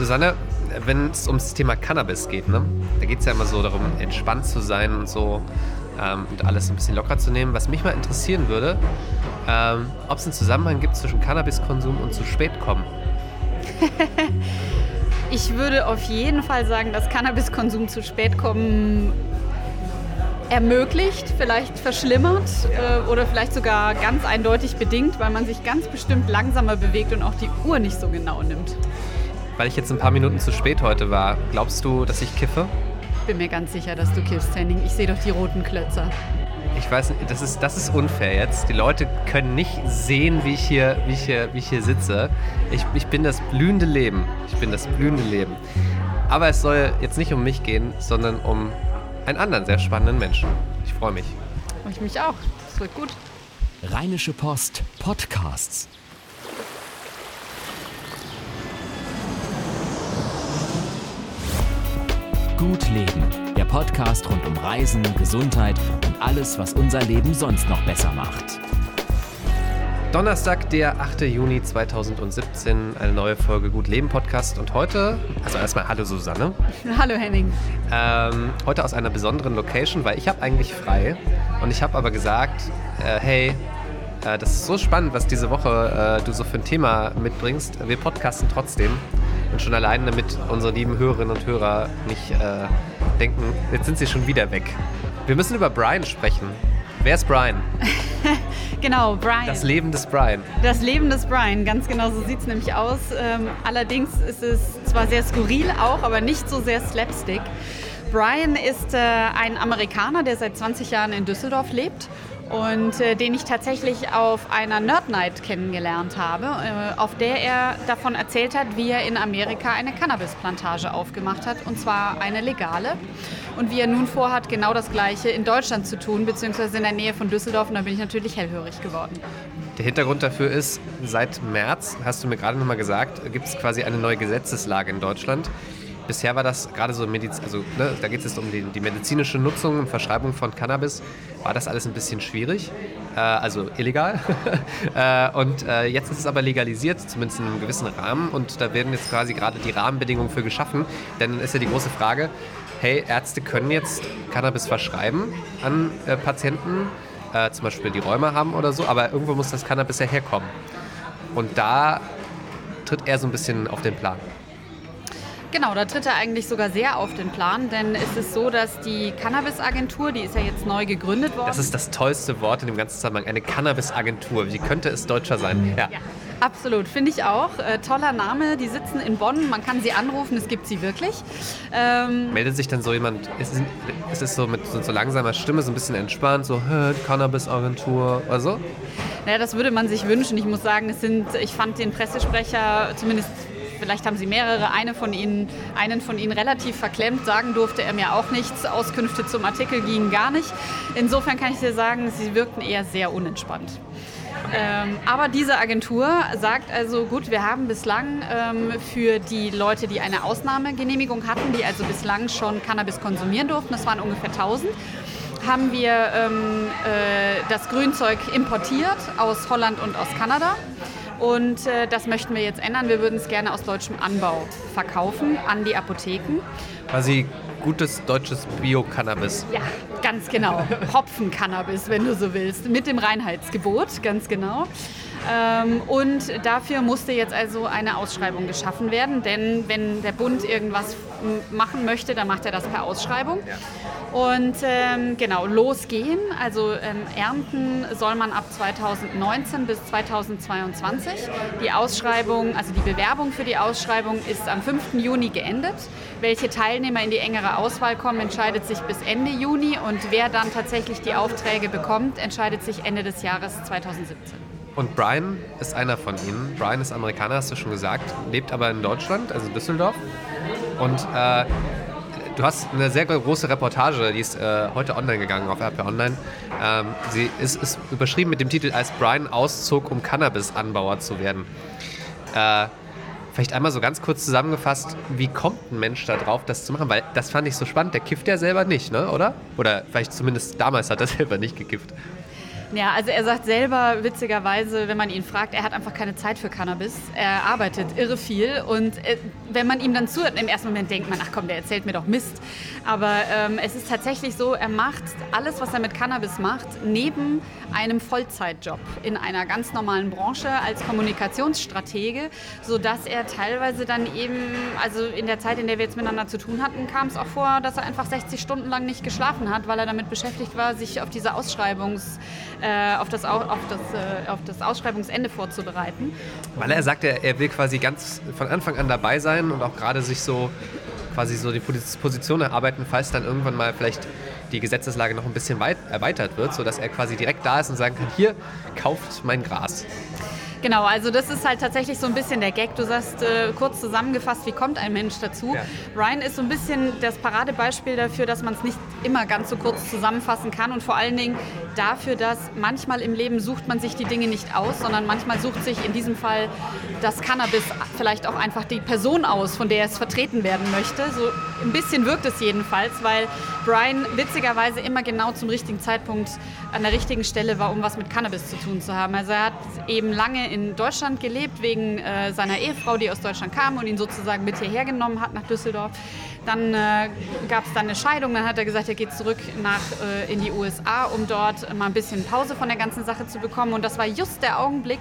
Susanne, wenn es ums Thema Cannabis geht, ne? da geht es ja immer so darum, entspannt zu sein und so ähm, und alles ein bisschen locker zu nehmen. Was mich mal interessieren würde, ähm, ob es einen Zusammenhang gibt zwischen Cannabiskonsum und zu spät kommen. ich würde auf jeden Fall sagen, dass Cannabiskonsum zu spät kommen ermöglicht, vielleicht verschlimmert äh, oder vielleicht sogar ganz eindeutig bedingt, weil man sich ganz bestimmt langsamer bewegt und auch die Uhr nicht so genau nimmt. Weil ich jetzt ein paar Minuten zu spät heute war, glaubst du, dass ich kiffe? Bin mir ganz sicher, dass du kiffst, Henning. Ich sehe doch die roten Klötzer. Ich weiß nicht, das ist, das ist unfair jetzt. Die Leute können nicht sehen, wie ich hier, wie ich hier, wie ich hier sitze. Ich, ich bin das blühende Leben. Ich bin das blühende Leben. Aber es soll jetzt nicht um mich gehen, sondern um einen anderen sehr spannenden Menschen. Ich freue mich. Ich mich auch. Das wird gut. Rheinische Post Podcasts. Gut Leben. Der Podcast rund um Reisen, Gesundheit und alles, was unser Leben sonst noch besser macht. Donnerstag, der 8. Juni 2017, eine neue Folge Gut Leben Podcast. Und heute, also erstmal Hallo Susanne. Hallo Henning. Ähm, heute aus einer besonderen Location, weil ich habe eigentlich frei. Und ich habe aber gesagt, äh, hey, äh, das ist so spannend, was diese Woche äh, du so für ein Thema mitbringst. Wir podcasten trotzdem. Und schon allein, damit unsere lieben Hörerinnen und Hörer nicht äh, denken, jetzt sind sie schon wieder weg. Wir müssen über Brian sprechen. Wer ist Brian? genau, Brian. Das Leben des Brian. Das Leben des Brian, ganz genau so sieht es nämlich aus. Ähm, allerdings ist es zwar sehr skurril auch, aber nicht so sehr slapstick. Brian ist äh, ein Amerikaner, der seit 20 Jahren in Düsseldorf lebt und äh, den ich tatsächlich auf einer Nerd Night kennengelernt habe, äh, auf der er davon erzählt hat, wie er in Amerika eine Cannabisplantage aufgemacht hat, und zwar eine legale. Und wie er nun vorhat, genau das Gleiche in Deutschland zu tun, beziehungsweise in der Nähe von Düsseldorf. Und da bin ich natürlich hellhörig geworden. Der Hintergrund dafür ist, seit März, hast du mir gerade nochmal gesagt, gibt es quasi eine neue Gesetzeslage in Deutschland, Bisher war das gerade so Mediz also ne, da geht es jetzt um die, die, medizinische Nutzung und Verschreibung von Cannabis, war das alles ein bisschen schwierig, äh, also illegal. äh, und äh, jetzt ist es aber legalisiert, zumindest in einem gewissen Rahmen und da werden jetzt quasi gerade die Rahmenbedingungen für geschaffen. Denn dann ist ja die große Frage, hey, Ärzte können jetzt Cannabis verschreiben an äh, Patienten, äh, zum Beispiel die Rheuma haben oder so, aber irgendwo muss das Cannabis ja herkommen. Und da tritt er so ein bisschen auf den Plan. Genau, da tritt er eigentlich sogar sehr auf den Plan, denn es ist so, dass die Cannabis-Agentur, die ist ja jetzt neu gegründet worden. Das ist das tollste Wort in dem ganzen Zusammenhang, eine Cannabis-Agentur. Wie könnte es deutscher sein? Ja. ja. Absolut, finde ich auch. Äh, toller Name. Die sitzen in Bonn. Man kann sie anrufen, es gibt sie wirklich. Ähm Meldet sich dann so jemand, ist es, ist es so mit so, so, langsamer Stimme, so ein bisschen entspannt, so Cannabis-Agentur oder so? Naja, das würde man sich wünschen. Ich muss sagen, es sind, ich fand den Pressesprecher zumindest vielleicht haben Sie mehrere, eine von Ihnen, einen von Ihnen relativ verklemmt. Sagen durfte er mir auch nichts. Auskünfte zum Artikel gingen gar nicht. Insofern kann ich dir sagen, Sie wirkten eher sehr unentspannt. Ähm, aber diese Agentur sagt also, gut, wir haben bislang ähm, für die Leute, die eine Ausnahmegenehmigung hatten, die also bislang schon Cannabis konsumieren durften, das waren ungefähr 1000, haben wir ähm, äh, das Grünzeug importiert aus Holland und aus Kanada. Und äh, das möchten wir jetzt ändern. Wir würden es gerne aus deutschem Anbau verkaufen an die Apotheken. Quasi gutes deutsches Bio-Cannabis. Ja, ganz genau. Hopfen-Cannabis, wenn du so willst. Mit dem Reinheitsgebot, ganz genau. Ähm, und dafür musste jetzt also eine Ausschreibung geschaffen werden, denn wenn der Bund irgendwas machen möchte, dann macht er das per Ausschreibung. Ja. Und ähm, genau, losgehen, also ähm, ernten soll man ab 2019 bis 2022. Die Ausschreibung, also die Bewerbung für die Ausschreibung ist am 5. Juni geendet. Welche Teilnehmer in die engere Auswahl kommen, entscheidet sich bis Ende Juni und wer dann tatsächlich die Aufträge bekommt, entscheidet sich Ende des Jahres 2017. Und Brian ist einer von ihnen. Brian ist Amerikaner, hast du schon gesagt, lebt aber in Deutschland, also Düsseldorf. Und äh, du hast eine sehr große Reportage, die ist äh, heute online gegangen auf RP Online. Ähm, sie ist, ist, überschrieben mit dem Titel, als Brian auszog, um Cannabis-Anbauer zu werden. Äh, vielleicht einmal so ganz kurz zusammengefasst, wie kommt ein Mensch da drauf, das zu machen? Weil das fand ich so spannend. Der kifft ja selber nicht, ne? oder? Oder vielleicht zumindest damals hat er selber nicht gekifft. Ja, also er sagt selber, witzigerweise, wenn man ihn fragt, er hat einfach keine Zeit für Cannabis. Er arbeitet irre viel und äh, wenn man ihm dann zuhört, im ersten Moment denkt man, ach komm, der erzählt mir doch Mist. Aber ähm, es ist tatsächlich so, er macht alles, was er mit Cannabis macht, neben einem Vollzeitjob in einer ganz normalen Branche als Kommunikationsstratege, sodass er teilweise dann eben, also in der Zeit, in der wir jetzt miteinander zu tun hatten, kam es auch vor, dass er einfach 60 Stunden lang nicht geschlafen hat, weil er damit beschäftigt war, sich auf diese Ausschreibungs äh, auf, das, auf, das, äh, auf das Ausschreibungsende vorzubereiten. Weil er sagt, er, er will quasi ganz von Anfang an dabei sein und auch gerade sich so quasi so die Position erarbeiten, falls dann irgendwann mal vielleicht die Gesetzeslage noch ein bisschen weit erweitert wird, sodass er quasi direkt da ist und sagen kann, hier, kauft mein Gras. Genau, also das ist halt tatsächlich so ein bisschen der Gag. Du sagst äh, kurz zusammengefasst, wie kommt ein Mensch dazu? Ja. Ryan ist so ein bisschen das Paradebeispiel dafür, dass man es nicht immer ganz so kurz zusammenfassen kann und vor allen Dingen dafür, dass manchmal im Leben sucht man sich die Dinge nicht aus, sondern manchmal sucht sich in diesem Fall das Cannabis vielleicht auch einfach die Person aus, von der es vertreten werden möchte. So ein bisschen wirkt es jedenfalls, weil Brian witzigerweise immer genau zum richtigen Zeitpunkt an der richtigen Stelle war, um was mit Cannabis zu tun zu haben. Also er hat eben lange in Deutschland gelebt wegen äh, seiner Ehefrau, die aus Deutschland kam und ihn sozusagen mit hierher genommen hat nach Düsseldorf. Dann äh, gab es dann eine Scheidung, dann hat er gesagt, er geht zurück nach, äh, in die USA, um dort mal ein bisschen Pause von der ganzen Sache zu bekommen. Und das war just der Augenblick,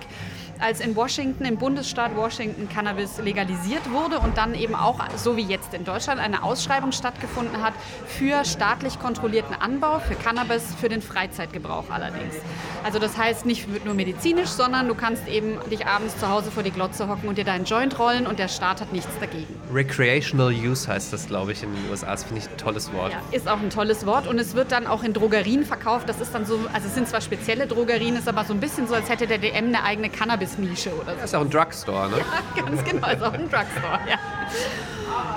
als in Washington, im Bundesstaat Washington, Cannabis legalisiert wurde und dann eben auch, so wie jetzt in Deutschland, eine Ausschreibung stattgefunden hat für staatlich kontrollierten Anbau für Cannabis für den Freizeitgebrauch allerdings. Also das heißt nicht nur medizinisch, sondern du kannst eben dich abends zu Hause vor die Glotze hocken und dir deinen Joint rollen und der Staat hat nichts dagegen. Recreational Use heißt das, glaube ich, in den USA. Das finde ich ein tolles Wort. Ja, ist auch ein tolles Wort und es wird dann auch in Drogerien verkauft. Das ist dann so, also es sind zwar spezielle Drogerien, ist aber so ein bisschen so, als hätte der DM eine eigene Cannabis Cannabis-Nische oder so. Das ist auch ein Drugstore, ne? Ja, ganz genau, ist auch ein Drugstore, ja.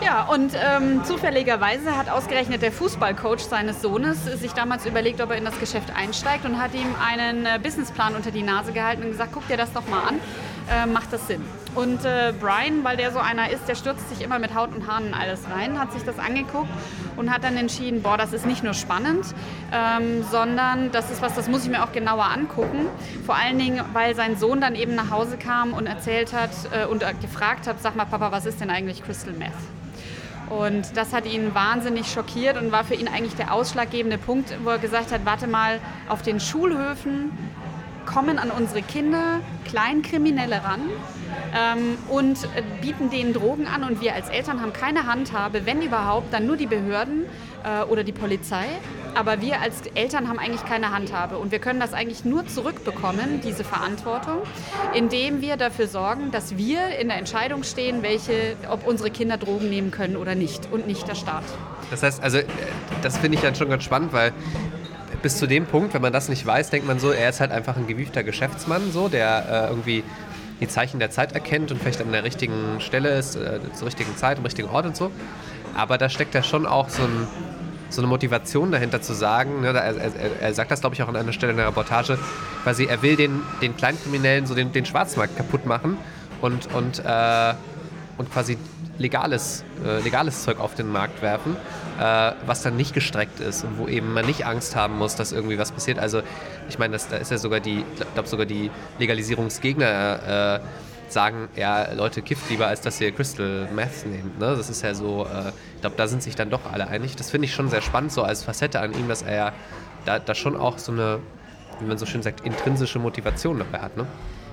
Ja, und ähm, zufälligerweise hat ausgerechnet der Fußballcoach seines Sohnes sich damals überlegt, ob er in das Geschäft einsteigt und hat ihm einen äh, Businessplan unter die Nase gehalten und gesagt, guck dir das doch mal an äh, macht das Sinn. Und äh, Brian, weil der so einer ist, der stürzt sich immer mit Haut und Haaren in alles rein, hat sich das angeguckt und hat dann entschieden, boah, das ist nicht nur spannend, ähm, sondern das ist was, das muss ich mir auch genauer angucken. Vor allen Dingen, weil sein Sohn dann eben nach Hause kam und erzählt hat äh, und äh, gefragt hat, sag mal Papa, was ist denn eigentlich Crystal Meth? Und das hat ihn wahnsinnig schockiert und war für ihn eigentlich der ausschlaggebende Punkt, wo er gesagt hat, warte mal, auf den Schulhöfen kommen an unsere Kinder Kleinkriminelle ran ähm, und bieten denen Drogen an und wir als Eltern haben keine Handhabe, wenn überhaupt, dann nur die Behörden äh, oder die Polizei. Aber wir als Eltern haben eigentlich keine Handhabe und wir können das eigentlich nur zurückbekommen, diese Verantwortung, indem wir dafür sorgen, dass wir in der Entscheidung stehen, welche, ob unsere Kinder Drogen nehmen können oder nicht und nicht der Staat. Das heißt, also äh, das finde ich dann schon ganz spannend, weil bis zu dem Punkt, wenn man das nicht weiß, denkt man so, er ist halt einfach ein gewiefter Geschäftsmann, so, der äh, irgendwie die Zeichen der Zeit erkennt und vielleicht an der richtigen Stelle ist, äh, zur richtigen Zeit, am richtigen Ort und so. Aber da steckt ja schon auch so, ein, so eine Motivation dahinter zu sagen, ne, er, er, er, sagt das, glaube ich, auch an einer Stelle in der Reportage, quasi er will den, den Kleinkriminellen so den, den Schwarzmarkt kaputt machen und, und, äh, und quasi legales, äh, legales Zeug auf den Markt werfen, äh, was dann nicht gestreckt ist und wo eben man nicht Angst haben muss, dass irgendwie was passiert. Also ich meine, da ist ja sogar die, ich glaube sogar die Legalisierungsgegner äh, sagen, ja, Leute, kifft lieber, als dass ihr Crystal Meth nehmt. Ne? Das ist ja so, äh, ich glaube, da sind sich dann doch alle einig. Das finde ich schon sehr spannend, so als Facette an ihm, dass er ja da, da schon auch so eine, wie man so schön sagt, intrinsische Motivation dabei hat. Ne?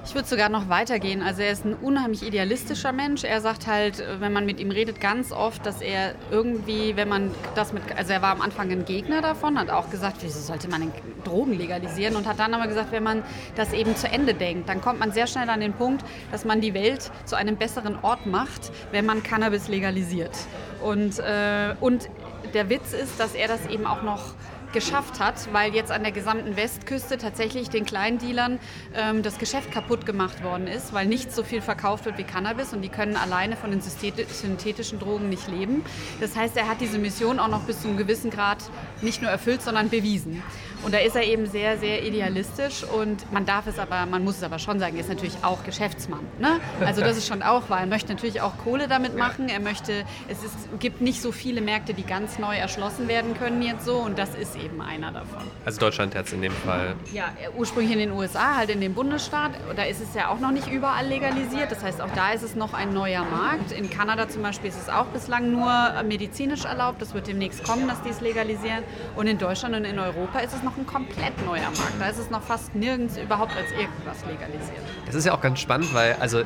Ich würde sogar noch weitergehen. Also er ist ein unheimlich idealistischer Mensch. Er sagt halt, wenn man mit ihm redet, ganz oft, dass er irgendwie, wenn man das mit, also er war am Anfang ein Gegner davon, hat auch gesagt, wieso sollte man Drogen legalisieren und hat dann aber gesagt, wenn man das eben zu Ende denkt, dann kommt man sehr schnell an den Punkt, dass man die Welt zu einem besseren Ort macht, wenn man Cannabis legalisiert. Und, äh, und der Witz ist, dass er das eben auch noch geschafft hat, weil jetzt an der gesamten Westküste tatsächlich den Kleindealern ähm, das Geschäft kaputt gemacht worden ist, weil nicht so viel verkauft wird wie Cannabis und die können alleine von den synthetischen Drogen nicht leben. Das heißt, er hat diese Mission auch noch bis zu einem gewissen Grad nicht nur erfüllt, sondern bewiesen. Und da ist er eben sehr, sehr idealistisch und man darf es aber, man muss es aber schon sagen, er ist natürlich auch Geschäftsmann. Ne? Also das ist schon auch, weil er möchte natürlich auch Kohle damit machen. Er möchte, es ist, gibt nicht so viele Märkte, die ganz neu erschlossen werden können jetzt so und das ist eben einer davon. Also Deutschland jetzt in dem Fall. Ja, ursprünglich in den USA, halt in dem Bundesstaat. Da ist es ja auch noch nicht überall legalisiert. Das heißt, auch da ist es noch ein neuer Markt. In Kanada zum Beispiel ist es auch bislang nur medizinisch erlaubt. Das wird demnächst kommen, dass die es legalisieren. Und in Deutschland und in Europa ist es noch ein komplett neuer Markt. Da ist es noch fast nirgends überhaupt als irgendwas legalisiert. Das ist ja auch ganz spannend, weil also äh,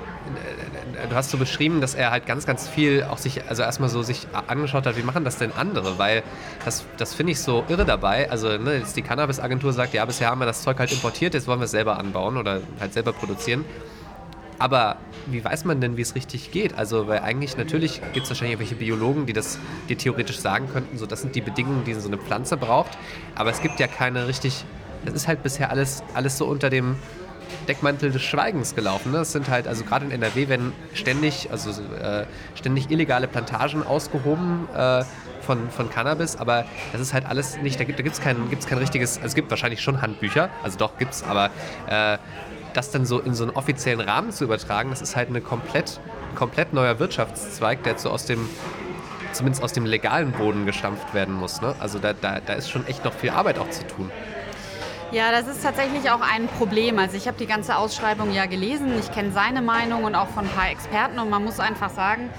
du hast so beschrieben, dass er halt ganz, ganz viel auch sich, also erstmal so sich angeschaut hat, wie machen das denn andere, weil das, das finde ich so irre dabei. Also ne, jetzt die Cannabis-Agentur sagt, ja, bisher haben wir das Zeug halt importiert, jetzt wollen wir es selber anbauen oder halt selber produzieren. Aber wie weiß man denn, wie es richtig geht? Also, weil eigentlich natürlich gibt es wahrscheinlich irgendwelche Biologen, die das dir theoretisch sagen könnten, so das sind die Bedingungen, die so eine Pflanze braucht. Aber es gibt ja keine richtig, es ist halt bisher alles, alles so unter dem Deckmantel des Schweigens gelaufen. Ne? Es sind halt, also gerade in NRW werden ständig, also äh, ständig illegale Plantagen ausgehoben äh, von, von Cannabis, aber das ist halt alles nicht, da gibt es kein, kein richtiges, also es gibt wahrscheinlich schon Handbücher, also doch gibt es, aber äh, das dann so in so einen offiziellen Rahmen zu übertragen, das ist halt ein komplett, komplett neuer Wirtschaftszweig, der so aus dem zumindest aus dem legalen Boden gestampft werden muss. Ne? Also da, da, da ist schon echt noch viel Arbeit auch zu tun. Ja, das ist tatsächlich auch ein Problem. Also ich habe die ganze Ausschreibung ja gelesen, ich kenne seine Meinung und auch von ein paar Experten und man muss einfach sagen,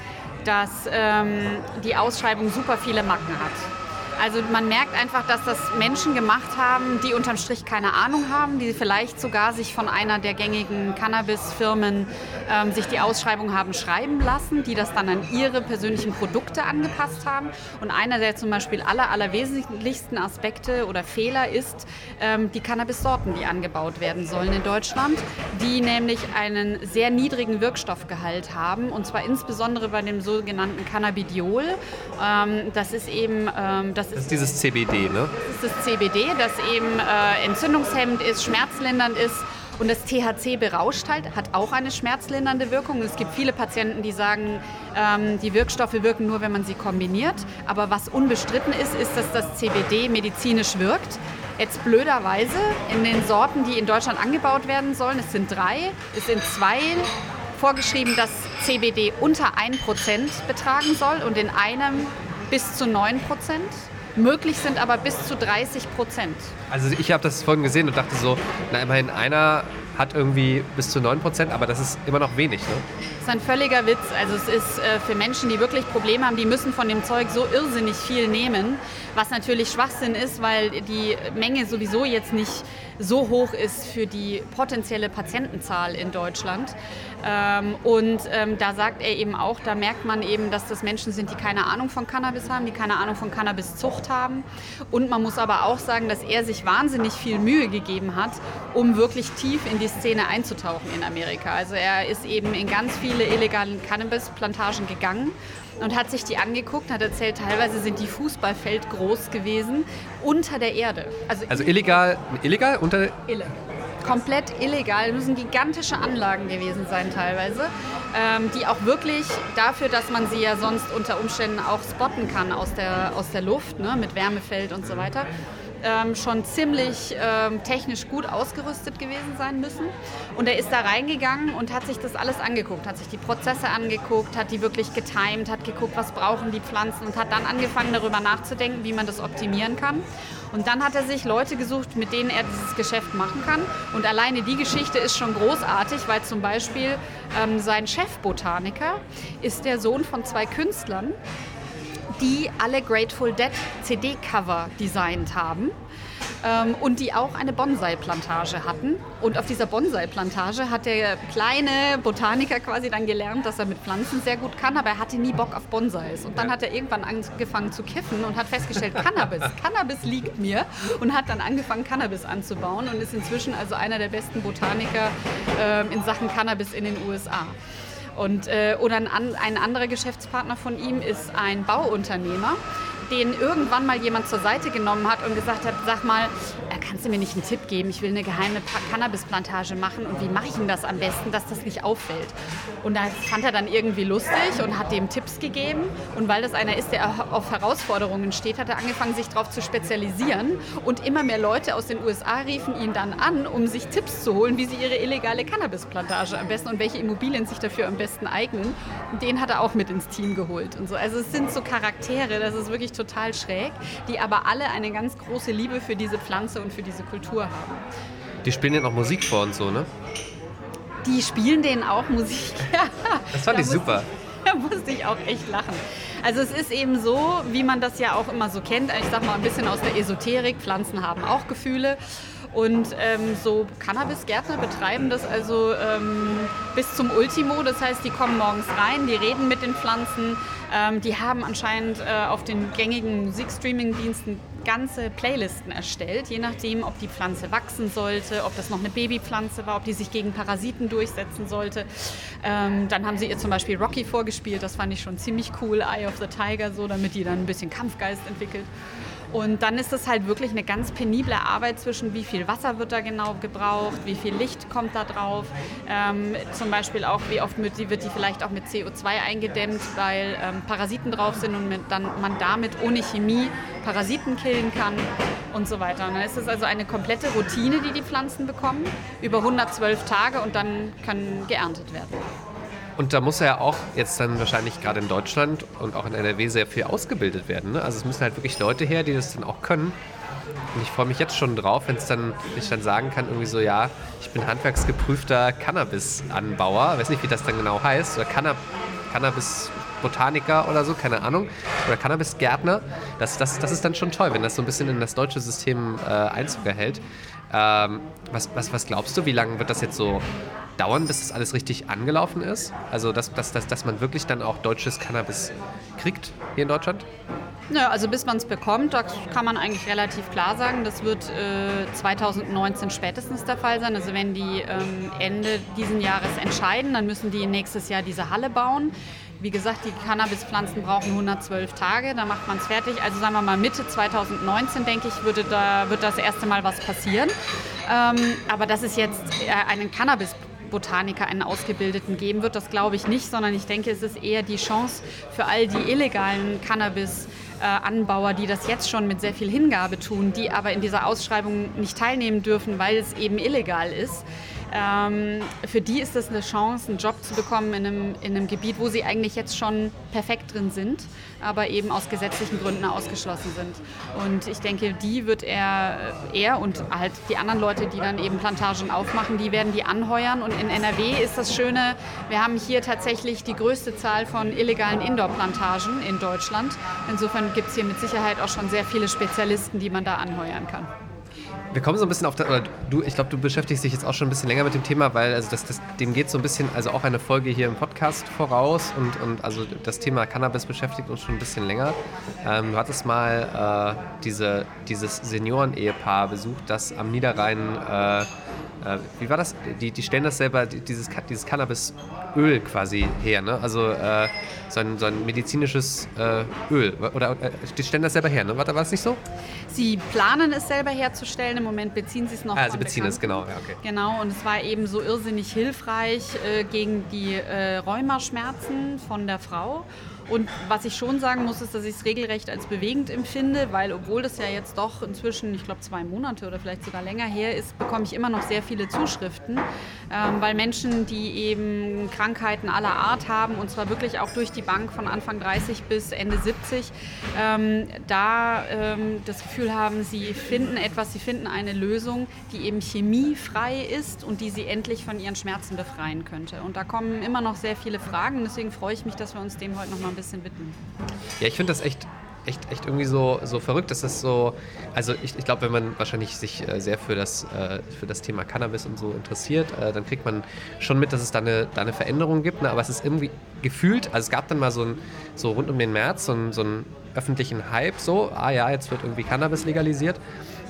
dass ähm, die Ausschreibung super viele Macken hat. Also man merkt einfach, dass das Menschen gemacht haben, die unterm Strich keine Ahnung haben, die vielleicht sogar sich von einer der gängigen Cannabis-Firmen ähm, sich die Ausschreibung haben schreiben lassen, die das dann an ihre persönlichen Produkte angepasst haben. Und einer der zum Beispiel aller, aller wesentlichsten Aspekte oder Fehler ist ähm, die Cannabis-Sorten, die angebaut werden sollen in Deutschland, die nämlich einen sehr niedrigen Wirkstoffgehalt haben und zwar insbesondere bei dem sogenannten Cannabidiol. Ähm, das ist eben ähm, das das, das ist dieses CBD, ne? Das ist das CBD, das eben äh, entzündungshemmend ist, schmerzlindernd ist. Und das THC berauscht halt, hat auch eine schmerzlindernde Wirkung. Es gibt viele Patienten, die sagen, ähm, die Wirkstoffe wirken nur, wenn man sie kombiniert. Aber was unbestritten ist, ist, dass das CBD medizinisch wirkt. Jetzt blöderweise in den Sorten, die in Deutschland angebaut werden sollen, es sind drei, ist in zwei vorgeschrieben, dass CBD unter 1% betragen soll und in einem bis zu 9%. Möglich sind aber bis zu 30 Prozent. Also ich habe das vorhin gesehen und dachte so, na immerhin einer hat irgendwie bis zu 9 Prozent, aber das ist immer noch wenig. Ne? Das ist ein völliger Witz. Also es ist äh, für Menschen, die wirklich Probleme haben, die müssen von dem Zeug so irrsinnig viel nehmen, was natürlich Schwachsinn ist, weil die Menge sowieso jetzt nicht so hoch ist für die potenzielle Patientenzahl in Deutschland. Ähm, und ähm, da sagt er eben auch, da merkt man eben, dass das Menschen sind, die keine Ahnung von Cannabis haben, die keine Ahnung von Cannabiszucht haben. Und man muss aber auch sagen, dass er sich wahnsinnig viel Mühe gegeben hat, um wirklich tief in die Szene einzutauchen in Amerika. Also er ist eben in ganz viele illegale Cannabisplantagen gegangen und hat sich die angeguckt, hat erzählt, teilweise sind die Fußballfeld groß gewesen unter der Erde. Also, also illegal, illegal unter Ille. Komplett illegal, das müssen gigantische Anlagen gewesen sein teilweise, ähm, die auch wirklich dafür, dass man sie ja sonst unter Umständen auch spotten kann aus der, aus der Luft, ne, mit Wärmefeld und so weiter, ähm, schon ziemlich ähm, technisch gut ausgerüstet gewesen sein müssen. Und er ist da reingegangen und hat sich das alles angeguckt, hat sich die Prozesse angeguckt, hat die wirklich getimed, hat geguckt, was brauchen die Pflanzen und hat dann angefangen darüber nachzudenken, wie man das optimieren kann. Und dann hat er sich Leute gesucht, mit denen er dieses Geschäft machen kann. Und alleine die Geschichte ist schon großartig, weil zum Beispiel ähm, sein Chefbotaniker ist der Sohn von zwei Künstlern die alle Grateful Dead CD-Cover designt haben ähm, und die auch eine Bonsai-Plantage hatten. Und auf dieser Bonsai-Plantage hat der kleine Botaniker quasi dann gelernt, dass er mit Pflanzen sehr gut kann, aber er hatte nie Bock auf Bonsais. Und dann hat er irgendwann angefangen zu kiffen und hat festgestellt, Cannabis, Cannabis liegt mir und hat dann angefangen, Cannabis anzubauen und ist inzwischen also einer der besten Botaniker äh, in Sachen Cannabis in den USA. Und, äh, oder ein, ein anderer Geschäftspartner von ihm ist ein Bauunternehmer, den irgendwann mal jemand zur Seite genommen hat und gesagt hat, sag mal, kannst du mir nicht einen Tipp geben? Ich will eine geheime Cannabisplantage machen und wie mache ich denn das am besten, dass das nicht auffällt? Und da fand er dann irgendwie lustig und hat dem Tipps gegeben. Und weil das einer ist, der auf Herausforderungen steht, hat er angefangen, sich darauf zu spezialisieren. Und immer mehr Leute aus den USA riefen ihn dann an, um sich Tipps zu holen, wie sie ihre illegale Cannabisplantage am besten und welche Immobilien sich dafür am besten eignen. Den hat er auch mit ins Team geholt und so. Also es sind so Charaktere, das ist wirklich total schräg, die aber alle eine ganz große Liebe für diese Pflanze und für diese Kultur haben. Die spielen ja noch Musik vor und so, ne? Die spielen denen auch Musik. das fand da ich super. da musste ich auch echt lachen. Also es ist eben so, wie man das ja auch immer so kennt, ich sag mal ein bisschen aus der Esoterik, Pflanzen haben auch Gefühle. Und ähm, so Cannabis-Gärtner betreiben das also ähm, bis zum Ultimo. Das heißt, die kommen morgens rein, die reden mit den Pflanzen. Ähm, die haben anscheinend äh, auf den gängigen Musikstreaming-Diensten ganze Playlisten erstellt, je nachdem, ob die Pflanze wachsen sollte, ob das noch eine Babypflanze war, ob die sich gegen Parasiten durchsetzen sollte. Ähm, dann haben sie ihr zum Beispiel Rocky vorgespielt, das fand ich schon ziemlich cool, Eye of the Tiger, so, damit die dann ein bisschen Kampfgeist entwickelt. Und dann ist es halt wirklich eine ganz penible Arbeit zwischen, wie viel Wasser wird da genau gebraucht, wie viel Licht kommt da drauf. Ähm, zum Beispiel auch, wie oft wird die, wird die vielleicht auch mit CO2 eingedämmt, weil ähm, Parasiten drauf sind und mit, dann man damit ohne Chemie Parasiten killen kann und so weiter. Und dann ist es also eine komplette Routine, die die Pflanzen bekommen, über 112 Tage und dann können geerntet werden. Und da muss ja auch jetzt dann wahrscheinlich gerade in Deutschland und auch in NRW sehr viel ausgebildet werden. Ne? Also es müssen halt wirklich Leute her, die das dann auch können. Und ich freue mich jetzt schon drauf, wenn es dann, ich dann sagen kann, irgendwie so, ja, ich bin handwerksgeprüfter Cannabis-Anbauer, weiß nicht, wie das dann genau heißt, oder Canna Cannabis-Botaniker oder so, keine Ahnung, oder Cannabis-Gärtner. Das, das, das ist dann schon toll, wenn das so ein bisschen in das deutsche System äh, Einzug erhält. Ähm, was, was, was glaubst du, wie lange wird das jetzt so dauern, bis das alles richtig angelaufen ist? Also, dass, dass, dass, dass man wirklich dann auch deutsches Cannabis kriegt hier in Deutschland? Ja, also bis man es bekommt, da kann man eigentlich relativ klar sagen, das wird äh, 2019 spätestens der Fall sein. Also wenn die ähm, Ende diesen Jahres entscheiden, dann müssen die nächstes Jahr diese Halle bauen. Wie gesagt, die Cannabispflanzen brauchen 112 Tage, da macht man es fertig. Also sagen wir mal Mitte 2019, denke ich, würde da, wird das erste Mal was passieren. Ähm, aber dass es jetzt äh, einen Cannabis Botaniker einen Ausgebildeten geben wird. Das glaube ich nicht, sondern ich denke, es ist eher die Chance für all die illegalen Cannabis-Anbauer, die das jetzt schon mit sehr viel Hingabe tun, die aber in dieser Ausschreibung nicht teilnehmen dürfen, weil es eben illegal ist. Ähm, für die ist das eine Chance, einen Job zu bekommen in einem, in einem Gebiet, wo sie eigentlich jetzt schon perfekt drin sind, aber eben aus gesetzlichen Gründen ausgeschlossen sind. Und ich denke, die wird er, er und halt die anderen Leute, die dann eben Plantagen aufmachen, die werden die anheuern. Und in NRW ist das Schöne, wir haben hier tatsächlich die größte Zahl von illegalen Indoor-Plantagen in Deutschland. Insofern gibt es hier mit Sicherheit auch schon sehr viele Spezialisten, die man da anheuern kann. Wir kommen so ein bisschen auf, das, oder du, ich glaube, du beschäftigst dich jetzt auch schon ein bisschen länger mit dem Thema, weil also das, das, dem geht so ein bisschen, also auch eine Folge hier im Podcast voraus und, und also das Thema Cannabis beschäftigt uns schon ein bisschen länger. Ähm, du hattest mal äh, diese, dieses Senioren-Ehepaar besucht, das am Niederrhein äh, äh, wie war das? Die, die stellen das selber, dieses, dieses Cannabisöl quasi her, ne? Also äh, so, ein, so ein medizinisches äh, Öl. Oder äh, die stellen das selber her, ne? War, war das nicht so? Sie planen es selber herzustellen, im Moment beziehen sie es noch. Ah, sie beziehen es, genau. Ja, okay. Genau, und es war eben so irrsinnig hilfreich äh, gegen die äh, Rheumaschmerzen von der Frau. Und was ich schon sagen muss, ist, dass ich es regelrecht als bewegend empfinde, weil obwohl das ja jetzt doch inzwischen, ich glaube, zwei Monate oder vielleicht sogar länger her ist, bekomme ich immer noch sehr viele Zuschriften, ähm, weil Menschen, die eben Krankheiten aller Art haben, und zwar wirklich auch durch die Bank von Anfang 30 bis Ende 70, ähm, da ähm, das Gefühl haben, sie finden etwas, sie finden eine Lösung, die eben chemiefrei ist und die sie endlich von ihren Schmerzen befreien könnte. Und da kommen immer noch sehr viele Fragen, deswegen freue ich mich, dass wir uns dem heute nochmal ein bisschen widmen. Ja, ich finde das echt echt, echt irgendwie so, so verrückt. Das ist so, also ich, ich glaube, wenn man wahrscheinlich sich äh, sehr für das, äh, für das Thema Cannabis und so interessiert, äh, dann kriegt man schon mit, dass es da eine, da eine Veränderung gibt. Ne? Aber es ist irgendwie gefühlt, also es gab dann mal so, ein, so rund um den März so, ein, so einen öffentlichen Hype, so, ah ja, jetzt wird irgendwie Cannabis legalisiert.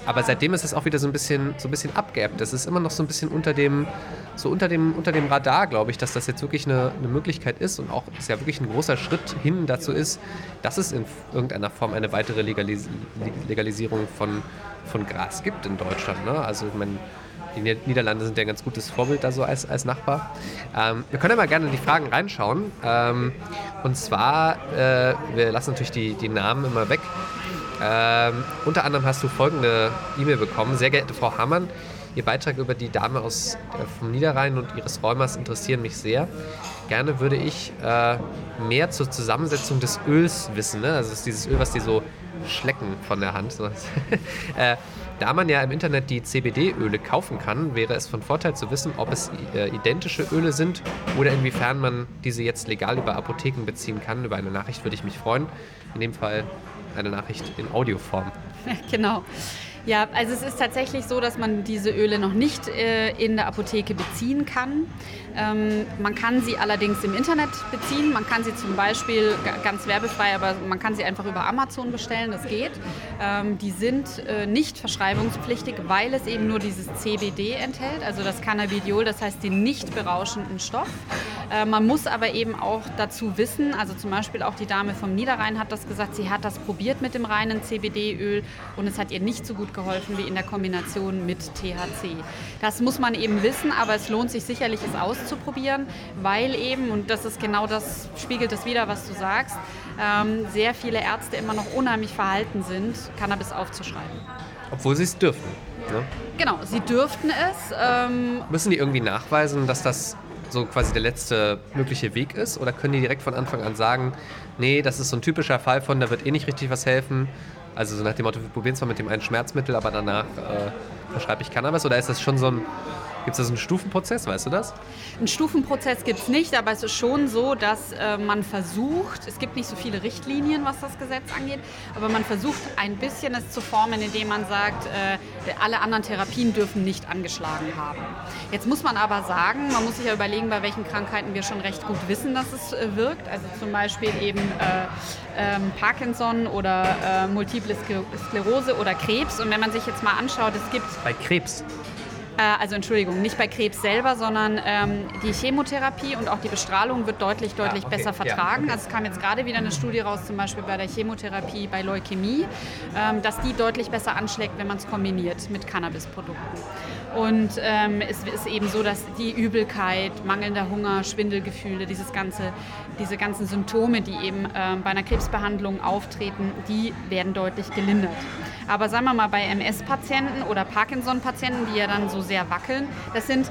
Aber seitdem ist es auch wieder so ein bisschen, so ein bisschen abgeebbt. Das ist immer noch so ein bisschen unter dem, so unter dem, unter dem Radar, glaube ich, dass das jetzt wirklich eine, eine Möglichkeit ist und auch ist ja wirklich ein großer Schritt hin dazu ist, dass es in irgendeiner Form eine weitere Legalis Legalisierung von, von Gras gibt in Deutschland. Ne? Also ich meine, die Niederlande sind ja ein ganz gutes Vorbild da so als, als Nachbar. Ähm, wir können ja mal gerne in die Fragen reinschauen. Ähm, und zwar, äh, wir lassen natürlich die, die Namen immer weg. Ähm, unter anderem hast du folgende E-Mail bekommen. Sehr geehrte Frau Hammann, Ihr Beitrag über die Dame aus, äh, vom Niederrhein und ihres Räumers interessieren mich sehr. Gerne würde ich äh, mehr zur Zusammensetzung des Öls wissen. Ne? Also das ist dieses Öl, was die so schlecken von der Hand. äh, da man ja im Internet die CBD-Öle kaufen kann, wäre es von Vorteil zu wissen, ob es äh, identische Öle sind oder inwiefern man diese jetzt legal über Apotheken beziehen kann. Über eine Nachricht würde ich mich freuen. In dem Fall eine Nachricht in Audioform. genau. Ja, also es ist tatsächlich so, dass man diese Öle noch nicht äh, in der Apotheke beziehen kann. Ähm, man kann sie allerdings im Internet beziehen. Man kann sie zum Beispiel ganz werbefrei, aber man kann sie einfach über Amazon bestellen. Das geht. Ähm, die sind äh, nicht verschreibungspflichtig, weil es eben nur dieses CBD enthält, also das Cannabidiol, das heißt den nicht berauschenden Stoff. Äh, man muss aber eben auch dazu wissen, also zum Beispiel auch die Dame vom Niederrhein hat das gesagt, sie hat das probiert mit dem reinen CBD-Öl und es hat ihr nicht so gut geholfen wie in der Kombination mit THC. Das muss man eben wissen, aber es lohnt sich sicherlich, es auszuprobieren, weil eben, und das ist genau das, spiegelt das wieder, was du sagst, ähm, sehr viele Ärzte immer noch unheimlich verhalten sind, Cannabis aufzuschreiben. Obwohl sie es dürfen. Ne? Genau, sie dürften es. Ähm Müssen die irgendwie nachweisen, dass das so quasi der letzte mögliche Weg ist? Oder können die direkt von Anfang an sagen, nee, das ist so ein typischer Fall von, da wird eh nicht richtig was helfen, also so nach dem Motto, wir probieren zwar mit dem einen Schmerzmittel, aber danach äh, verschreibe ich Cannabis? Oder ist das schon so ein, Gibt es da so einen Stufenprozess, weißt du das? Einen Stufenprozess gibt es nicht, aber es ist schon so, dass äh, man versucht, es gibt nicht so viele Richtlinien, was das Gesetz angeht, aber man versucht ein bisschen es zu formen, indem man sagt, äh, alle anderen Therapien dürfen nicht angeschlagen haben. Jetzt muss man aber sagen, man muss sich ja überlegen, bei welchen Krankheiten wir schon recht gut wissen, dass es äh, wirkt. Also zum Beispiel eben äh, ähm, Parkinson oder äh, Multiple Sklerose oder Krebs. Und wenn man sich jetzt mal anschaut, es gibt... Bei Krebs? Äh, also Entschuldigung, nicht bei Krebs selber, sondern ähm, die Chemotherapie und auch die Bestrahlung wird deutlich, deutlich ja, okay. besser vertragen. Ja, okay. Also es kam jetzt gerade wieder eine Studie raus, zum Beispiel bei der Chemotherapie bei Leukämie, ähm, dass die deutlich besser anschlägt, wenn man es kombiniert mit Cannabisprodukten. Und ähm, es ist eben so, dass die Übelkeit, mangelnder Hunger, Schwindelgefühle, dieses ganze, diese ganzen Symptome, die eben ähm, bei einer Krebsbehandlung auftreten, die werden deutlich gelindert. Aber sagen wir mal bei MS-Patienten oder Parkinson-Patienten, die ja dann so sehr wackeln, das sind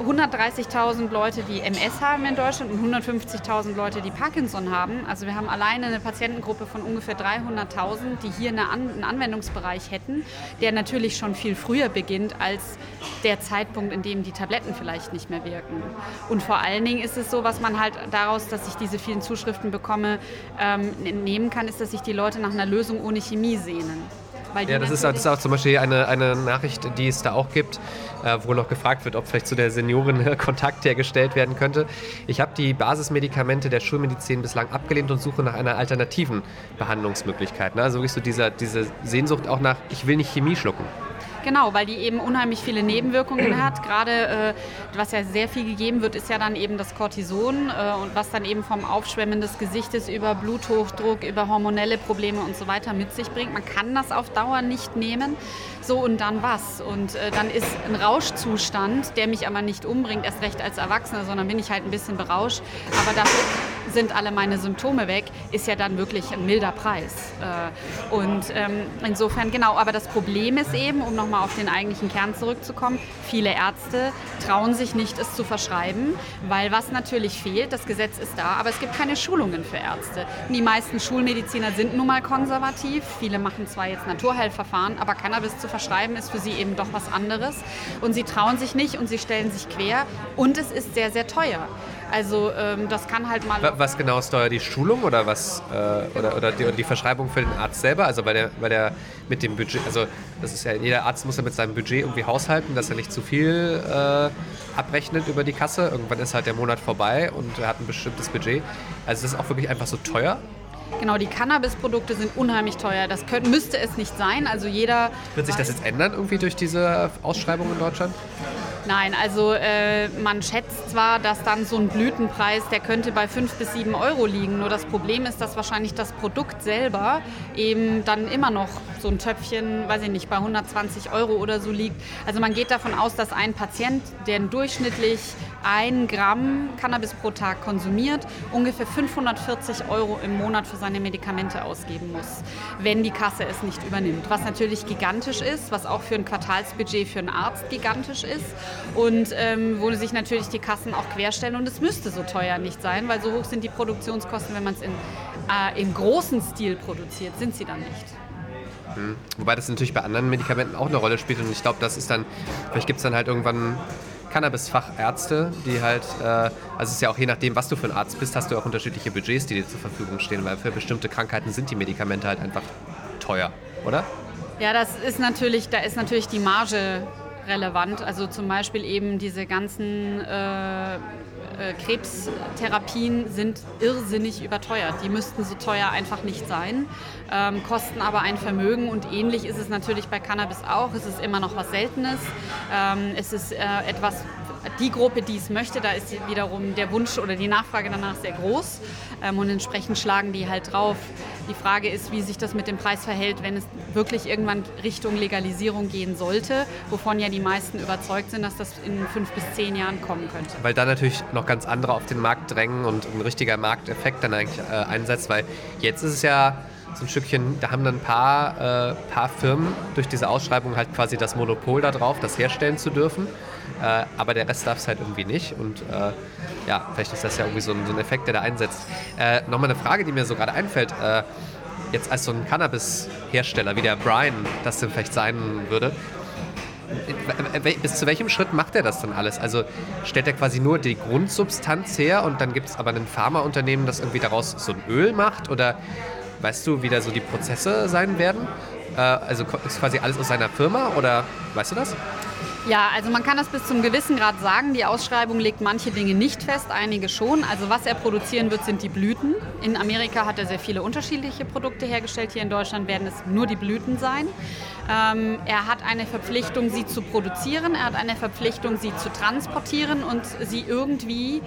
130.000 Leute, die MS haben in Deutschland und 150.000 Leute, die Parkinson haben. Also wir haben alleine eine Patientengruppe von ungefähr 300.000, die hier einen Anwendungsbereich hätten, der natürlich schon viel früher beginnt als der Zeitpunkt, in dem die Tabletten vielleicht nicht mehr wirken. Und vor allen Dingen ist es so, was man halt daraus, dass ich diese vielen Zuschriften bekomme, ähm, nehmen kann, ist, dass sich die Leute nach einer Lösung ohne Chemie sehnen ja, das ist, das ist, auch zum Beispiel eine, eine Nachricht, die es da auch gibt, äh, wo noch gefragt wird, ob vielleicht zu der Seniorin Kontakt hergestellt werden könnte. Ich habe die Basismedikamente der Schulmedizin bislang abgelehnt und suche nach einer alternativen Behandlungsmöglichkeit. Ne? Also wirklich so dieser, diese Sehnsucht auch nach, ich will nicht Chemie schlucken. Genau, weil die eben unheimlich viele Nebenwirkungen hat. Gerade äh, was ja sehr viel gegeben wird, ist ja dann eben das Cortison äh, und was dann eben vom Aufschwemmen des Gesichtes über Bluthochdruck, über hormonelle Probleme und so weiter mit sich bringt. Man kann das auf Dauer nicht nehmen. So und dann was? Und äh, dann ist ein Rauschzustand, der mich aber nicht umbringt, erst recht als Erwachsener, sondern bin ich halt ein bisschen berauscht. Aber dafür sind alle meine Symptome weg, ist ja dann wirklich ein milder Preis. Äh, und ähm, insofern, genau, aber das Problem ist eben, um nochmal auf den eigentlichen Kern zurückzukommen, viele Ärzte trauen sich nicht, es zu verschreiben, weil was natürlich fehlt, das Gesetz ist da, aber es gibt keine Schulungen für Ärzte. Die meisten Schulmediziner sind nun mal konservativ, viele machen zwar jetzt Naturheilverfahren, aber Cannabis zu verschreiben ist für sie eben doch was anderes und sie trauen sich nicht und sie stellen sich quer und es ist sehr, sehr teuer. Also ähm, das kann halt mal. Was genau ist teuer? Die Schulung oder was? Äh, oder, oder, die, oder die Verschreibung für den Arzt selber? Also weil der, weil der mit dem Budget, also das ist ja, jeder Arzt muss ja mit seinem Budget irgendwie haushalten, dass er nicht zu viel äh, abrechnet über die Kasse. Irgendwann ist halt der Monat vorbei und er hat ein bestimmtes Budget. Also ist das auch wirklich einfach so teuer? Genau, die Cannabis-Produkte sind unheimlich teuer. Das könnte, müsste es nicht sein. Also jeder. Wird sich das jetzt ändern irgendwie durch diese Ausschreibung in Deutschland? Nein, also äh, man schätzt zwar, dass dann so ein Blütenpreis, der könnte bei 5 bis 7 Euro liegen. Nur das Problem ist, dass wahrscheinlich das Produkt selber eben dann immer noch so ein Töpfchen, weiß ich nicht, bei 120 Euro oder so liegt. Also man geht davon aus, dass ein Patient, der durchschnittlich ein Gramm Cannabis pro Tag konsumiert, ungefähr 540 Euro im Monat für seine Medikamente ausgeben muss, wenn die Kasse es nicht übernimmt. Was natürlich gigantisch ist, was auch für ein Quartalsbudget für einen Arzt gigantisch ist und ähm, wo sich natürlich die Kassen auch querstellen. Und es müsste so teuer nicht sein, weil so hoch sind die Produktionskosten, wenn man es äh, im großen Stil produziert, sind sie dann nicht. Hm. Wobei das natürlich bei anderen Medikamenten auch eine Rolle spielt und ich glaube, das ist dann, vielleicht gibt es dann halt irgendwann Cannabis-Fachärzte, die halt, äh, also es ist ja auch je nachdem, was du für ein Arzt bist, hast du auch unterschiedliche Budgets, die dir zur Verfügung stehen, weil für bestimmte Krankheiten sind die Medikamente halt einfach teuer, oder? Ja, das ist natürlich, da ist natürlich die Marge relevant. Also zum Beispiel eben diese ganzen äh, äh, Krebstherapien sind irrsinnig überteuert. Die müssten so teuer einfach nicht sein, ähm, kosten aber ein Vermögen und ähnlich ist es natürlich bei Cannabis auch. Es ist immer noch was Seltenes. Ähm, es ist äh, etwas, die Gruppe, die es möchte, da ist wiederum der Wunsch oder die Nachfrage danach sehr groß ähm, und entsprechend schlagen die halt drauf. Die Frage ist, wie sich das mit dem Preis verhält, wenn es wirklich irgendwann Richtung Legalisierung gehen sollte, wovon ja die meisten überzeugt sind, dass das in fünf bis zehn Jahren kommen könnte. Weil da natürlich noch ganz andere auf den Markt drängen und ein richtiger Markteffekt dann eigentlich äh, einsetzt, weil jetzt ist es ja so ein Stückchen, da haben dann ein paar, äh, paar Firmen durch diese Ausschreibung halt quasi das Monopol darauf, das herstellen zu dürfen. Äh, aber der Rest darf es halt irgendwie nicht. Und äh, ja, vielleicht ist das ja irgendwie so ein, so ein Effekt, der da einsetzt. Äh, Nochmal eine Frage, die mir so gerade einfällt. Äh, jetzt als so ein Cannabis-Hersteller, wie der Brian das denn vielleicht sein würde, bis zu welchem Schritt macht er das dann alles? Also stellt er quasi nur die Grundsubstanz her und dann gibt es aber ein Pharmaunternehmen, das irgendwie daraus so ein Öl macht? Oder weißt du, wie da so die Prozesse sein werden? Äh, also ist quasi alles aus seiner Firma oder weißt du das? Ja, also man kann das bis zum gewissen Grad sagen. Die Ausschreibung legt manche Dinge nicht fest, einige schon. Also was er produzieren wird, sind die Blüten. In Amerika hat er sehr viele unterschiedliche Produkte hergestellt. Hier in Deutschland werden es nur die Blüten sein. Ähm, er hat eine Verpflichtung, sie zu produzieren. Er hat eine Verpflichtung, sie zu transportieren und sie irgendwie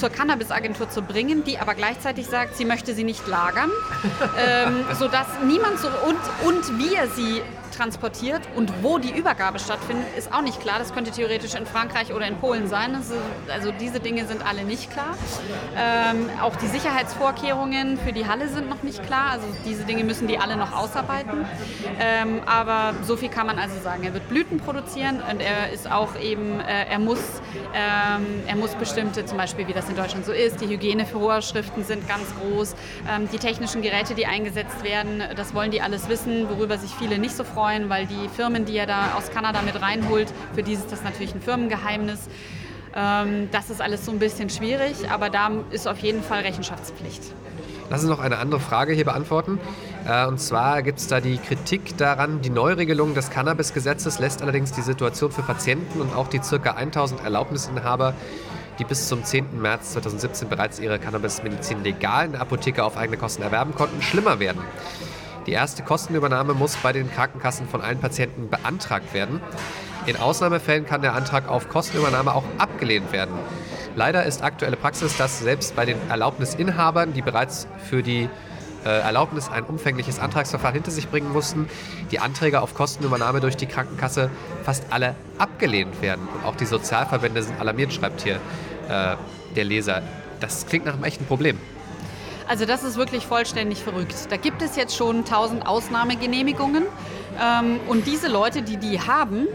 zur Cannabis-Agentur zu bringen, die aber gleichzeitig sagt, sie möchte sie nicht lagern, ähm, sodass niemand so und, und wie er sie transportiert und wo die Übergabe stattfindet, ist auch nicht klar. Das könnte theoretisch in Frankreich oder in Polen sein. Also, also diese Dinge sind alle nicht klar. Ähm, auch die Sicherheitsvorkehrungen für die Halle sind noch nicht klar. Also diese Dinge müssen die alle noch ausarbeiten. Ähm, aber so viel kann man also sagen. Er wird Blüten produzieren und er ist auch eben, äh, er muss, ähm, er muss bestimmte, zum Beispiel wie das in Deutschland so ist, die Hygienevorschriften sind ganz groß, ähm, die technischen Geräte, die eingesetzt werden, das wollen die alles wissen, worüber sich viele nicht so freuen weil die Firmen, die er da aus Kanada mit reinholt, für die ist das natürlich ein Firmengeheimnis. Ähm, das ist alles so ein bisschen schwierig, aber da ist auf jeden Fall Rechenschaftspflicht. Lass uns noch eine andere Frage hier beantworten. Äh, und zwar gibt es da die Kritik daran, die Neuregelung des Cannabis-Gesetzes lässt allerdings die Situation für Patienten und auch die ca. 1000 Erlaubnisinhaber, die bis zum 10. März 2017 bereits ihre Cannabis-Medizin legal in der Apotheke auf eigene Kosten erwerben konnten, schlimmer werden. Die erste Kostenübernahme muss bei den Krankenkassen von allen Patienten beantragt werden. In Ausnahmefällen kann der Antrag auf Kostenübernahme auch abgelehnt werden. Leider ist aktuelle Praxis, dass selbst bei den Erlaubnisinhabern, die bereits für die äh, Erlaubnis ein umfängliches Antragsverfahren hinter sich bringen mussten, die Anträge auf Kostenübernahme durch die Krankenkasse fast alle abgelehnt werden. Und auch die Sozialverbände sind alarmiert, schreibt hier äh, der Leser. Das klingt nach einem echten Problem. Also das ist wirklich vollständig verrückt. Da gibt es jetzt schon 1000 Ausnahmegenehmigungen ähm, und diese Leute, die die haben,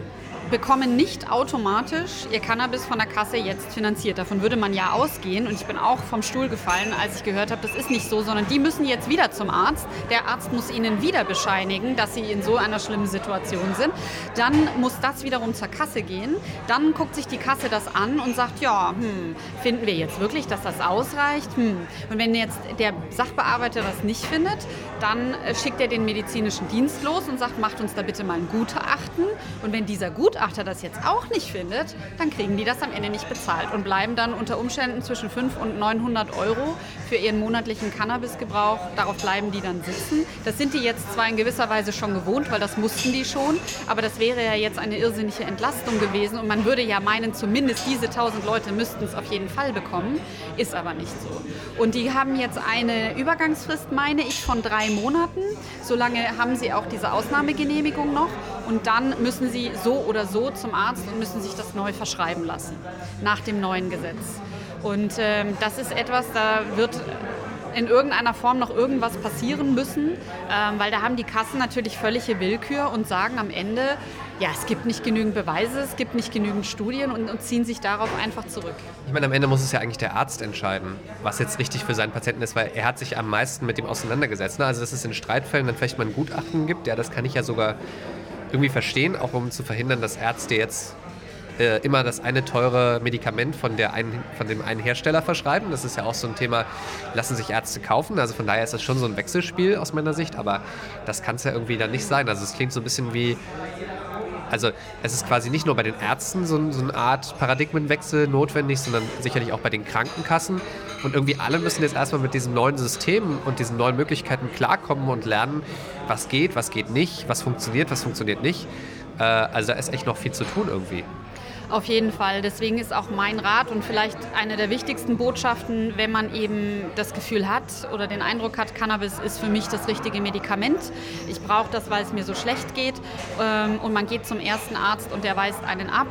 bekommen nicht automatisch ihr Cannabis von der Kasse jetzt finanziert. Davon würde man ja ausgehen. Und ich bin auch vom Stuhl gefallen, als ich gehört habe, das ist nicht so, sondern die müssen jetzt wieder zum Arzt. Der Arzt muss ihnen wieder bescheinigen, dass sie in so einer schlimmen Situation sind. Dann muss das wiederum zur Kasse gehen. Dann guckt sich die Kasse das an und sagt, ja, hm, finden wir jetzt wirklich, dass das ausreicht? Hm. Und wenn jetzt der Sachbearbeiter das nicht findet, dann äh, schickt er den medizinischen Dienst los und sagt, macht uns da bitte mal ein Gutachten. Und wenn dieser Gutachten Gutachter das jetzt auch nicht findet, dann kriegen die das am Ende nicht bezahlt und bleiben dann unter Umständen zwischen 500 und 900 Euro für ihren monatlichen Cannabisgebrauch. Darauf bleiben die dann sitzen. Das sind die jetzt zwar in gewisser Weise schon gewohnt, weil das mussten die schon, aber das wäre ja jetzt eine irrsinnige Entlastung gewesen und man würde ja meinen, zumindest diese 1000 Leute müssten es auf jeden Fall bekommen. Ist aber nicht so. Und die haben jetzt eine Übergangsfrist, meine ich, von drei Monaten. Solange haben sie auch diese Ausnahmegenehmigung noch und dann müssen sie so oder so zum Arzt und müssen sich das neu verschreiben lassen nach dem neuen Gesetz. Und ähm, das ist etwas, da wird in irgendeiner Form noch irgendwas passieren müssen, ähm, weil da haben die Kassen natürlich völlige Willkür und sagen am Ende, ja, es gibt nicht genügend Beweise, es gibt nicht genügend Studien und, und, ziehen sich darauf einfach zurück. Ich meine, am Ende muss es ja eigentlich der Arzt entscheiden, was jetzt richtig für seinen Patienten ist, weil er hat sich am meisten mit dem auseinandergesetzt. Ne? Also, dass es in Streitfällen dann vielleicht mal ein Gutachten gibt, ja, das kann ich ja sogar irgendwie verstehen, auch um zu verhindern, dass Ärzte jetzt äh, immer das eine teure Medikament von, der einen, von dem einen Hersteller verschreiben. Das ist ja auch so ein Thema, lassen sich Ärzte kaufen. Also von daher ist das schon so ein Wechselspiel aus meiner Sicht, aber das kann es ja irgendwie dann nicht sein. Also es klingt so ein bisschen wie, also es ist quasi nicht nur bei den Ärzten so, so, eine Art Paradigmenwechsel notwendig, sondern sicherlich auch bei den Krankenkassen. Und irgendwie alle müssen jetzt erstmal mit diesem neuen System und diesen neuen Möglichkeiten klarkommen und lernen, was geht, was geht nicht, was funktioniert, was funktioniert nicht. Äh, also da ist echt noch viel zu tun irgendwie. Auf jeden Fall. Deswegen ist auch mein Rat und vielleicht eine der wichtigsten Botschaften, wenn man eben das Gefühl hat oder den Eindruck hat, Cannabis ist für mich das richtige Medikament. Ich brauche das, weil es mir so schlecht geht. Ähm, und man geht zum ersten Arzt und der weist einen ab,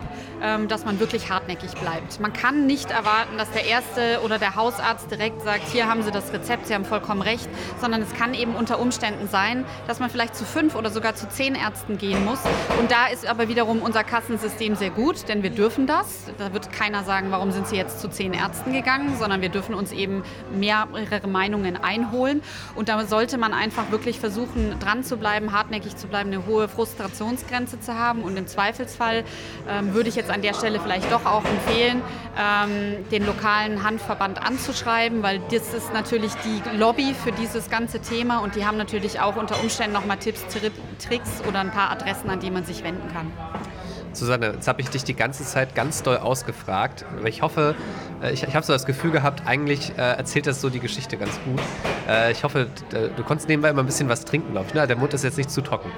dass man wirklich hartnäckig bleibt. Man kann nicht erwarten, dass der erste oder der Hausarzt direkt sagt, hier haben Sie das Rezept, Sie haben vollkommen recht, sondern es kann eben unter Umständen sein, dass man vielleicht zu fünf oder sogar zu zehn Ärzten gehen muss. Und da ist aber wiederum unser Kassensystem sehr gut, denn wir dürfen das. Da wird keiner sagen, warum sind Sie jetzt zu zehn Ärzten gegangen, sondern wir dürfen uns eben mehrere Meinungen einholen. Und da sollte man einfach wirklich versuchen, dran zu bleiben, hartnäckig zu bleiben, eine hohe Frustrationsgrenze zu haben. Und im Zweifelsfall ähm, würde ich jetzt an der Stelle vielleicht doch auch empfehlen, ähm, den lokalen Handverband anzuschreiben, weil das ist natürlich die Lobby für dieses ganze Thema und die haben natürlich auch unter Umständen nochmal Tipps, Tricks oder ein paar Adressen, an die man sich wenden kann. Susanne, jetzt habe ich dich die ganze Zeit ganz doll ausgefragt. Ich hoffe, äh, ich, ich habe so das Gefühl gehabt, eigentlich äh, erzählt das so die Geschichte ganz gut. Äh, ich hoffe, du konntest nebenbei immer ein bisschen was trinken, glaube ich. Ne? Der Mund ist jetzt nicht zu trocken.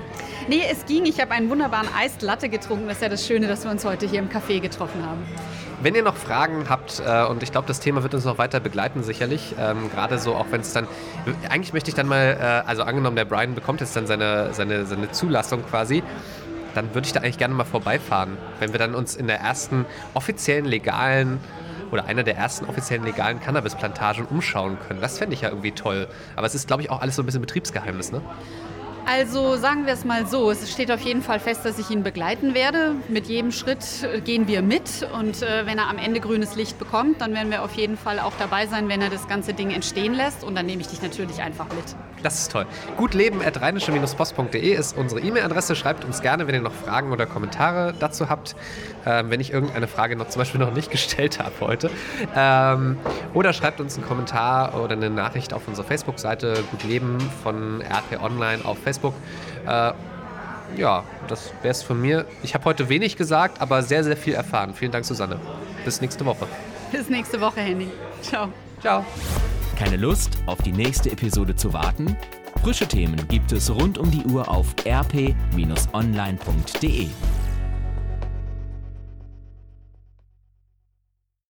Nee, es ging. Ich habe einen wunderbaren Eislatte getrunken. Das ist ja das Schöne, dass wir uns heute hier im Café getroffen haben. Wenn ihr noch Fragen habt, äh, und ich glaube, das Thema wird uns noch weiter begleiten, sicherlich, ähm, gerade so, auch wenn es dann, eigentlich möchte ich dann mal, äh, also angenommen, der Brian bekommt jetzt dann seine, seine, seine Zulassung quasi, dann würde ich da eigentlich gerne mal vorbeifahren, wenn wir dann uns in der ersten offiziellen legalen oder einer der ersten offiziellen legalen Cannabisplantagen umschauen können. Das fände ich ja irgendwie toll. Aber es ist, glaube ich, auch alles so ein bisschen Betriebsgeheimnis, ne? Also sagen wir es mal so, es steht auf jeden Fall fest, dass ich ihn begleiten werde. Mit jedem Schritt äh, gehen wir mit und äh, wenn er am Ende grünes Licht bekommt, dann werden wir auf jeden Fall auch dabei sein, wenn er das ganze Ding entstehen lässt und dann nehme ich dich natürlich einfach mit. Das ist toll. gutleben.rheinische-post.de ist unsere E-Mail-Adresse. Schreibt uns gerne, wenn ihr noch Fragen oder Kommentare dazu habt, ähm, wenn ich irgendeine Frage noch zum Beispiel noch nicht gestellt habe heute. Ähm, oder schreibt uns einen Kommentar oder eine Nachricht auf unserer Facebook-Seite Gutleben von RP Online auf Facebook. Facebook. Äh, ja, das wäre es von mir. Ich habe heute wenig gesagt, aber sehr, sehr viel erfahren. Vielen Dank, Susanne. Bis nächste Woche. Bis nächste Woche, Henning. Ciao. Ciao. Keine Lust, auf die nächste Episode zu warten? Frische Themen gibt es rund um die Uhr auf rp-online.de.